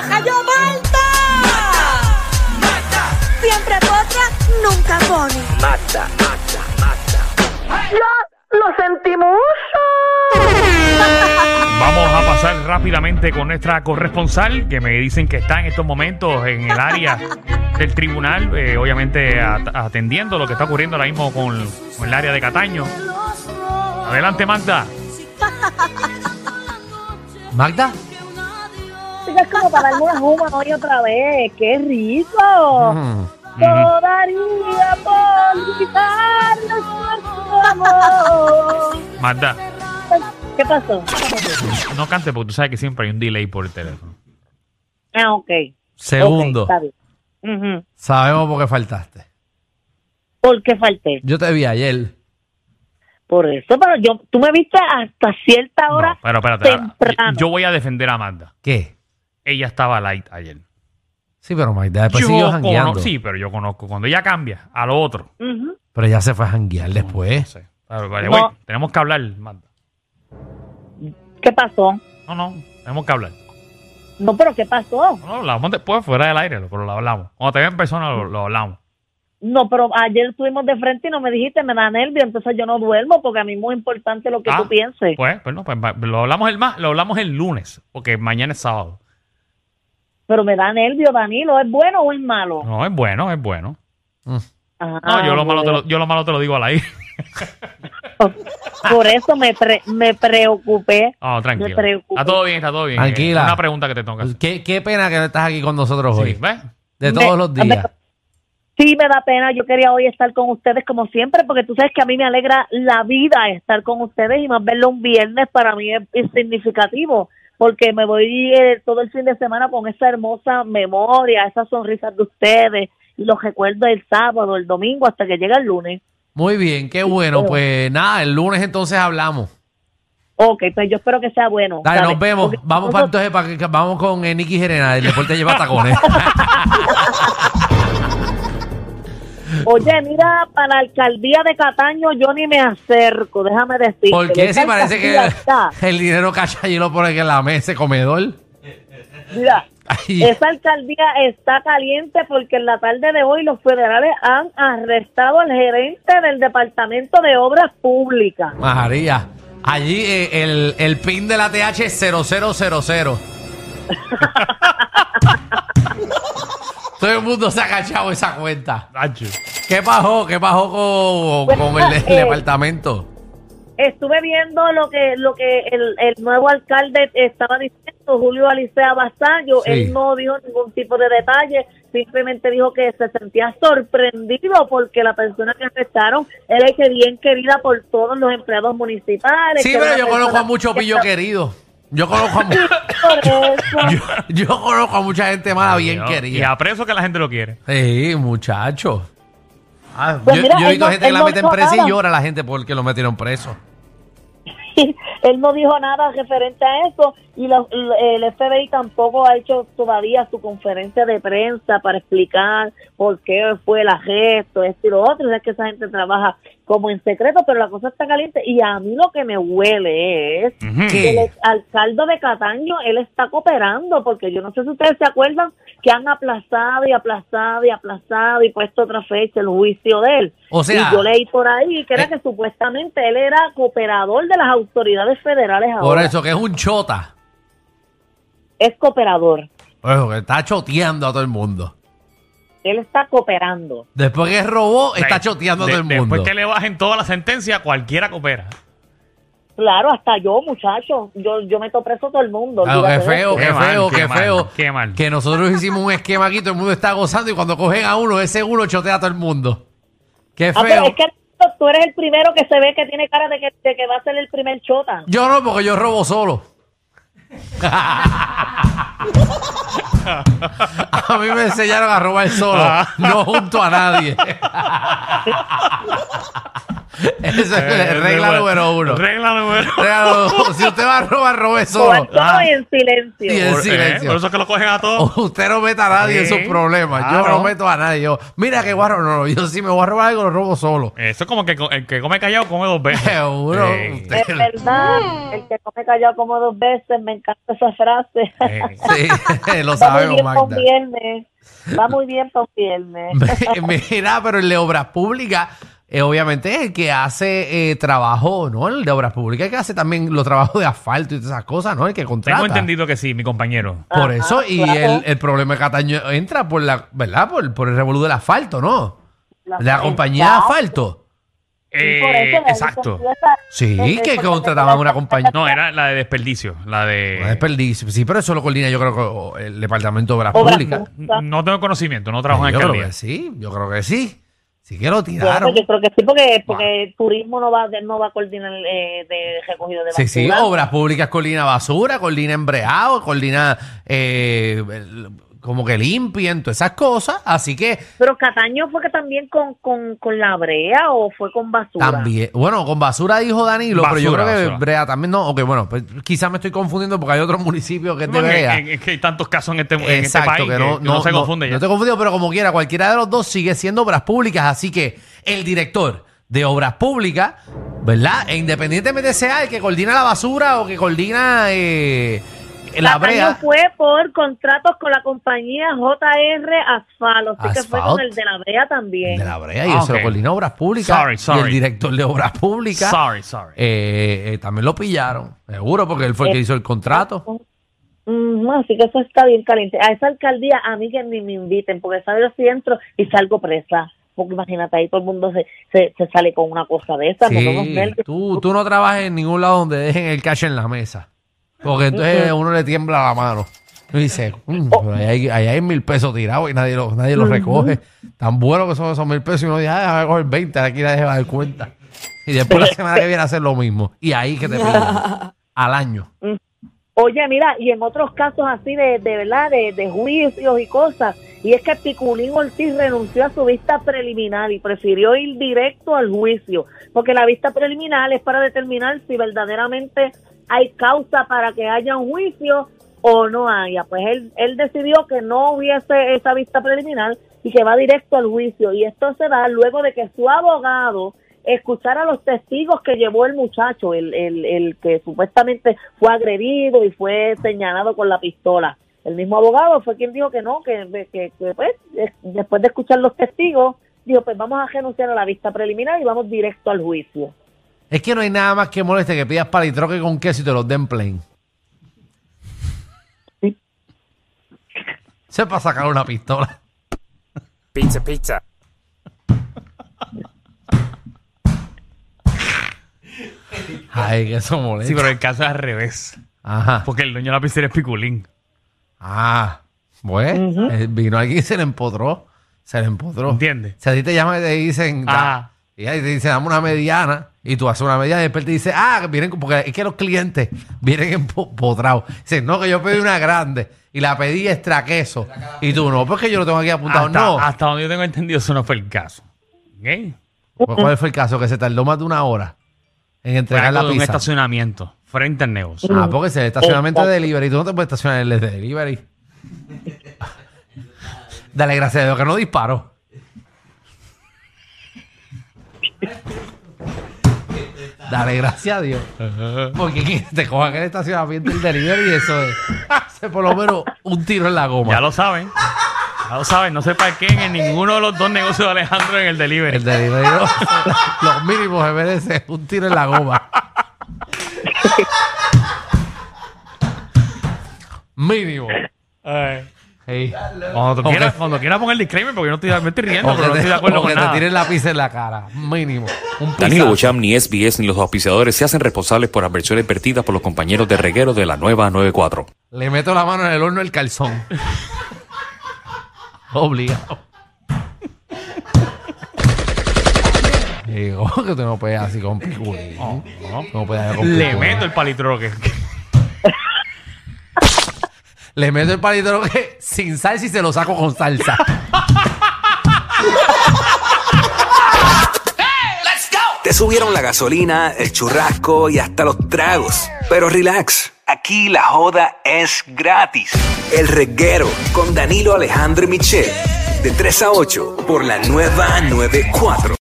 ¡Majayo Malta! Siempre potra, nunca pone. ¡Lo, lo sentimos! Vamos a pasar rápidamente con nuestra corresponsal, que me dicen que está en estos momentos en el área del tribunal, eh, obviamente at- atendiendo lo que está ocurriendo ahora mismo con, con el área de Cataño. Adelante, Magda. Magda. Es como para darme una juma hoy otra vez. ¡Qué rico! Mm. Todo daría por quitar nuestro amor. Magda, ¿Qué pasó? no cante porque tú sabes que siempre hay un delay por el teléfono. Ah, ok. Segundo. Ok, está bien. Ujú. Sabemos por qué faltaste. ¿Por qué falté? Yo te vi ayer. Por eso, pero yo, tú me viste hasta cierta hora No, pero espérate. temprano. Yo voy a defender a Magda. ¿Qué? Ella estaba light ayer. Sí, pero Magda después siguió Yo jangueando. cono- sí, pero yo conozco. Cuando ella cambia a lo otro. Ujú. Pero ya se fue a janguear No después. sé. Pero, vale, No. güey, tenemos que hablar, Magda. ¿Qué pasó? No, no, tenemos que hablar. No, pero ¿qué pasó? No, lo hablamos después, fuera del aire, pero lo hablamos. Cuando te vea en persona, lo, lo hablamos. No, pero ayer estuvimos de frente y no me dijiste, me da nervio, entonces yo no duermo porque a mí es muy importante lo que Ah, tú pienses. Pues, pues no, pues va- lo hablamos el más, lo hablamos el lunes, porque mañana es sábado. Pero me da nervio, Danilo, ¿es bueno o es malo? No, es bueno, es bueno. Mm. Ah, No, yo lo malo te lo, yo lo malo te lo digo al aire. Por eso me, pre- me preocupé. Me tranquilo. preocupo. Está todo bien, está todo bien. Tranquila. Una pregunta que te toca. Qué, qué pena que no estás aquí con nosotros hoy. ¿ves? De Me- todos los días. me- Sí, me da pena. Yo quería hoy estar con ustedes como siempre, porque tú sabes que a mí me alegra la vida estar con ustedes y más verlo un viernes para mí es, es significativo, porque me voy eh, todo el fin de semana con esa hermosa memoria, esas sonrisas de ustedes y los recuerdos del sábado, el domingo, hasta que llega el lunes. Muy bien, qué bueno. Pues nada, el lunes entonces hablamos. Ok, pues yo espero que sea bueno. Dale, ¿sabes? nos vemos. Porque Vamos para entonces para que vamos con eh, Nicky Gerena, el deporte lleva tacones. Oye, mira, para la alcaldía de Cataño yo ni me acerco, déjame decirte. ¿Por qué? Si parece que está- el dinero cacha allí lo pone en la mesa, ese comedor. Mira, Ay, esa alcaldía está caliente porque en la tarde de hoy los federales han arrestado al gerente del Departamento de Obras Públicas. María. Allí eh, el, el pin de la TH es 0000. Todo el mundo se ha cachado esa cuenta. ¿Qué pasó? ¿Qué pasó con, con el, el eh, departamento? Estuve viendo lo que lo que el, el nuevo alcalde estaba diciendo, Julio Alicea Basallo. Sí. Él no dijo ningún tipo de detalle, simplemente dijo que se sentía sorprendido porque la persona que arrestaron era que bien querida por todos los empleados municipales. Sí, que pero yo conozco a mucho que pillo está- querido. Yo conozco a, mu- yo, yo conozco a mucha gente mala bien Y a querida. preso que la gente lo quiere. Sí, muchacho. Ah, Pues yo, mira, yo he visto no- gente que la no meten presa y llora la gente porque lo metieron preso. él no dijo nada referente a eso y la- el FBI tampoco ha hecho todavía su conferencia de prensa para explicar por qué fue el arresto, esto y lo otro. Es que esa gente trabaja como en secreto, pero la cosa está caliente y a mí lo que me huele es. ¿Qué? que el alcalde de Cataño, él está cooperando, porque yo no sé si ustedes se acuerdan que han aplazado y aplazado y aplazado y puesto otra fecha el juicio de él. O sea- y yo leí por ahí que era Eh. que supuestamente él era cooperador de las autoridades federales Por ahora. eso que es un chota. Es cooperador. Eso que está choteando a todo el mundo. Él está cooperando. Después que robó, está choteando a todo el mundo. Después que le bajen toda la sentencia, cualquiera coopera. Claro, hasta yo, muchacho. Yo, yo meto preso a todo el mundo. Claro, qué feo, qué Qué mal, feo, qué qué mal, feo. qué mal. Que nosotros hicimos un esquema aquí, todo el mundo está gozando y cuando cogen a uno, ese uno chotea a todo el mundo. Qué Ah, pero feo. es que tú eres el primero que se ve que tiene cara de que, de que va a ser el primer chota. Yo no, porque yo robo solo. A mí me enseñaron a robar solo, no junto a nadie. Esa es Eh, la regla número uno. Regla número Regla número uno. Si usted va a robar, robe solo. todo Ah. y en silencio. Y en Por, eh, silencio. por eso es que lo cogen a todos. Usted no meta a nadie en sus problemas. Yo claro. no meto a nadie. Yo, mira que guarro, no, no, yo si me voy a robar algo, lo robo solo. Eso es como que el que come callado come dos veces. Seguro. Es verdad, el que no me callado como dos veces, me encanta esa frase. Sí, lo Va muy sabemos, Magda. viernes. Va muy bien para un viernes. Mira, pero el de obras públicas, eh, obviamente es el que hace eh, trabajo, ¿no? El de obras públicas, el que hace también los trabajos de asfalto y todas esas cosas, ¿no? El que contrata. Tengo entendido que sí, mi compañero. Por Ajá, eso, y claro. el, el problema de Cataño entra por la, ¿verdad? Por, por el revolú del asfalto, ¿no? La- La compañía de asfalto. Eh, exacto. Sí, que contrataban una compañía. No, era la de desperdicio. La de. Desperdicio. Sí, pero eso lo coordina yo creo que el Departamento de Obras Públicas. No tengo conocimiento, no trabajo en yo creo alcaldía. que sí, yo creo que sí. Sí que lo Bueno, tiraron. yo creo que sí, porque, porque turismo no va, no va a coordinar eh, de recogido de Sí, sí, basura. obras públicas coordina basura, coordina embreado, coordina eh, el- como que limpien, todas esas cosas. Así que Pero Cataño fue que también con, con, con la brea o fue con basura. también, bueno, con basura dijo Danilo, pero yo Basura, creo que basura. Brea también no. Ok, bueno, pues quizás me estoy confundiendo porque hay otros municipios que es de Brea. es- que hay tantos casos en este, en este Exacto, país que no, que no se confunde no, ya. no te confundido, pero como quiera, cualquiera de los dos sigue siendo obras públicas. Así que el director de obras públicas, ¿verdad? E independientemente sea el que coordina la basura o que coordina eh, la brea. fue por contratos con la compañía JR Asfalo, así que fue con el de la brea también. De la brea y Ah, eso lo ok. coordina obras públicas. Sorry, Y el sorry. director de obras públicas Sorry, sorry. eh, eh, también lo pillaron. Seguro, porque él fue el que hizo el contrato. Ujú, así que eso está bien caliente. A esa alcaldía, a mí que ni me inviten, porque sabes si entro y salgo presa. Porque imagínate, ahí todo el mundo se, se, se sale con una cosa de esa. porque unos Sí, nervios. tú, tú no trabajas en ningún lado donde dejen el cash en la mesa. Porque entonces uno le tiembla la mano. Y dice, "Mm, pero ahí, hay, ahí hay mil pesos tirados y nadie los nadie los recoge. Tan bueno que son esos mil pesos y uno dice, ah, a coger 20, aquí nadie va a dar cuenta. Y después la semana que viene a hacer lo mismo. Y ahí que te piden al año. Oye, mira, y en otros casos así de, de verdad, de, de juicios y cosas, y es que Piculín Ortiz renunció a su vista preliminar y prefirió ir directo al juicio, porque la vista preliminar es para determinar si verdaderamente hay causa para que haya un juicio o no haya. Pues él, él decidió que no hubiese esa vista preliminar y que va directo al juicio. Y esto se da luego de que su abogado escuchara a los testigos que llevó el muchacho, el, el, el que supuestamente fue agredido y fue señalado con la pistola. El mismo abogado fue quien dijo que no, que, que, que, pues, es- después de escuchar los testigos, dijo, pues vamos a renunciar a la vista preliminar y vamos directo al juicio. Es que no hay nada más que moleste que pidas palitroque con queso y te los den plain. Sí. Se para sacar una pistola. Pizza, pizza. Ay, que eso molesta. Sí, pero el caso es al revés. Ajá. Porque el dueño de la pizzería es Piculín. Ah, bueno, eh, vino aquí y se le empotró. Se le empotró. ¿Entiendes? Si a ti te llaman y te dicen, da- Ah. Y ahí te dicen, dame una mediana, y tú haces una mediana y después te dice, ah, vienen, porque es que los clientes vienen empotrados. Dicen, no, que yo pedí una grande y la pedí extra queso. Y tú, no, porque yo lo tengo aquí apuntado. Hasta, no. hasta donde yo tengo entendido, eso no fue el caso. ¿Ok? Pues, ¿Cuál fue el caso? Que se tardó más de una hora en entregar la de un pizza. estacionamiento frente al negocio. Ah, porque ese estacionamiento de delivery. Tú no te puedes estacionar en el de delivery. Dale gracias a Dios que no disparó. Dale gracias a Dios. Porque que te cojan el estacionamiento del delivery y eso es. Hace por lo menos un tiro en la goma. Ya lo saben. Ya lo saben. No se parqueen en ninguno de los dos negocios de Alejandro en el delivery. El delivery, no, los mínimos se merece un tiro en la goma. Mínimo. Ay. Cuando Ok. quieras cuando quiera poner el disclaimer, porque yo no estoy, me estoy riendo, pero no te, estoy de acuerdo con que te tiren la pizza en la cara. Mínimo. Un Danilo pizazo. Bocham, ni SBS, ni los auspiciadores se hacen responsables por adversiones vertidas por los compañeros de reguero de la nueva 94. Le meto la mano en el horno del calzón. Obligado. Digo que tú no puedes así con piculín. No, no. No puedes hacer con Le piculín. meto el palitroque. Le meto el palito que sin salsa y se lo saco con salsa. Te subieron la gasolina, el churrasco y hasta los tragos. Pero relax, aquí la joda es gratis. El reguero con Danilo Alejandro Michel. De 3 a 8 por la nueva 94.